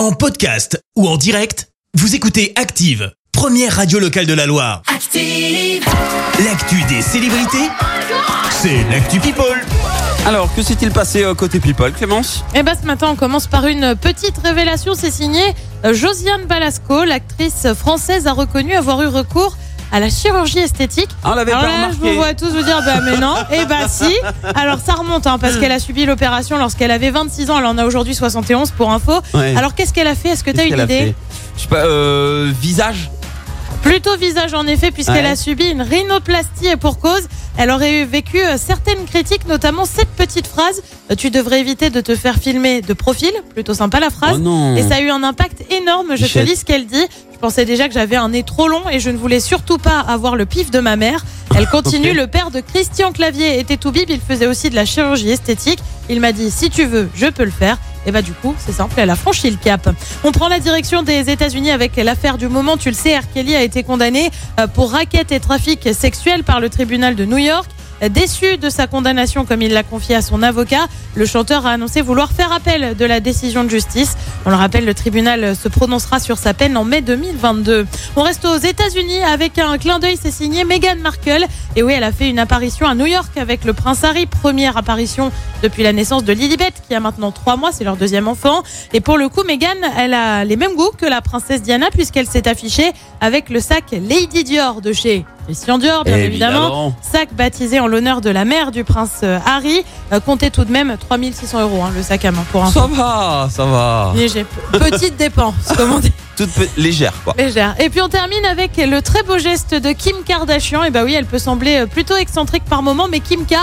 En podcast ou en direct, vous écoutez Active, première radio locale de la Loire. Active. L'actu des célébrités, c'est l'actu People. Alors, que s'est-il passé euh, côté People, Clémence? Eh ben ce matin, on commence par une petite révélation. C'est signé euh, Josiane Balasco, l'actrice française a reconnu avoir eu recours à la chirurgie esthétique. On l'avait Alors pas là, je vous vois tous vous dire, bah mais non, et bah si. Alors ça remonte, hein, parce qu'elle a subi l'opération lorsqu'elle avait 26 ans, elle en a aujourd'hui 71 pour info. Ouais. Alors qu'est-ce qu'elle a fait? Est-ce que tu as une idée? Je sais pas, euh, visage Plutôt visage en effet, puisqu'elle Ouais. a subi une rhinoplastie et pour cause. Elle aurait eu vécu euh, certaines critiques, notamment cette petite phrase euh, Tu devrais éviter de te faire filmer de profil. Plutôt sympa la phrase. Oh non Et ça a eu un impact énorme. Je te lis ce qu'elle dit. Je pensais déjà que j'avais un nez trop long et je ne voulais surtout pas avoir le pif de ma mère. Elle continue. Le père de Christian Clavier était tout bib. Il faisait aussi de la chirurgie esthétique. Il m'a dit si tu veux, je peux le faire. Et bah du coup, c'est simple, elle a franchi le cap. On prend la direction des États-Unis avec l'affaire du moment. Tu le sais, R. Kelly a été condamné euh, pour raquette et trafic sexuel par le tribunal de New York. Déçu de sa condamnation, comme il l'a confié à son avocat, le chanteur a annoncé vouloir faire appel de la décision de justice. On le rappelle, le tribunal se prononcera sur sa peine en mai 2022. On reste aux États-Unis avec un clin d'œil, c'est signé Meghan Markle. Et oui, elle a fait une apparition à New York avec le prince Harry, première apparition depuis la naissance de Lilibet, qui a maintenant trois mois, c'est leur deuxième enfant. Et pour le coup, Meghan, elle a les mêmes goûts que la princesse Diana, puisqu'elle s'est affichée avec le sac Lady Dior de chez Christian Dior, bien évidemment. Évidemment. Sac baptisé en l'honneur de la mère du prince euh, Harry, euh, comptait tout de même 3600 euros hein, le sac à main pour un Ça va, ça va. léger. Petite dépense, comme on dit, Toute légère, quoi. légère. Et puis on termine avec le très beau geste de Kim Kardashian. Et bah oui, elle peut sembler euh, plutôt excentrique par moment, mais Kim K,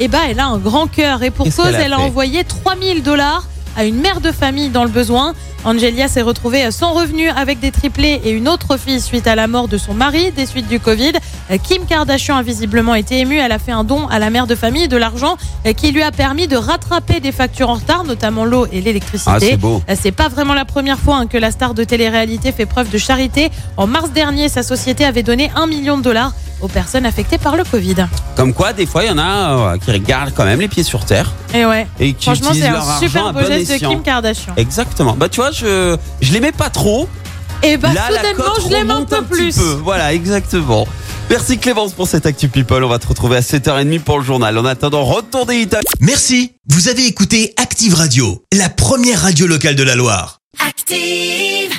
et bah elle a un grand cœur. Et pour cause, qu'elle a elle a envoyé 3000 dollars à une mère de famille dans le besoin. Angelia s'est retrouvée sans revenu avec des triplés et une autre fille suite à la mort de son mari des suites du Covid. Kim Kardashian a visiblement été émue. Elle a fait un don à la mère de famille de l'argent qui lui a permis de rattraper des factures en retard, notamment l'eau et Ah, l'électricité. c'est beau. C'est pas vraiment la première fois hein, que la star de télé-réalité fait preuve de charité. En mars dernier, sa société avait donné un million de dollars aux personnes affectées par le Covid. Comme quoi, des fois, il y en a euh, qui regardent quand même les pieds sur terre Et ouais, et qui franchement, c'est un super beau bon geste de. Kim Kardashian. Exactement. Bah, tu vois, je, je l'aimais pas trop. Et bah, Là, soudainement, je l'aime un peu plus. peu. Voilà, exactement. Merci Clémence pour cette Actu People. On va te retrouver à 7h30 pour le journal. En attendant, retour des hits. Merci, vous avez écouté Active Radio, la première radio locale de la Loire. Active.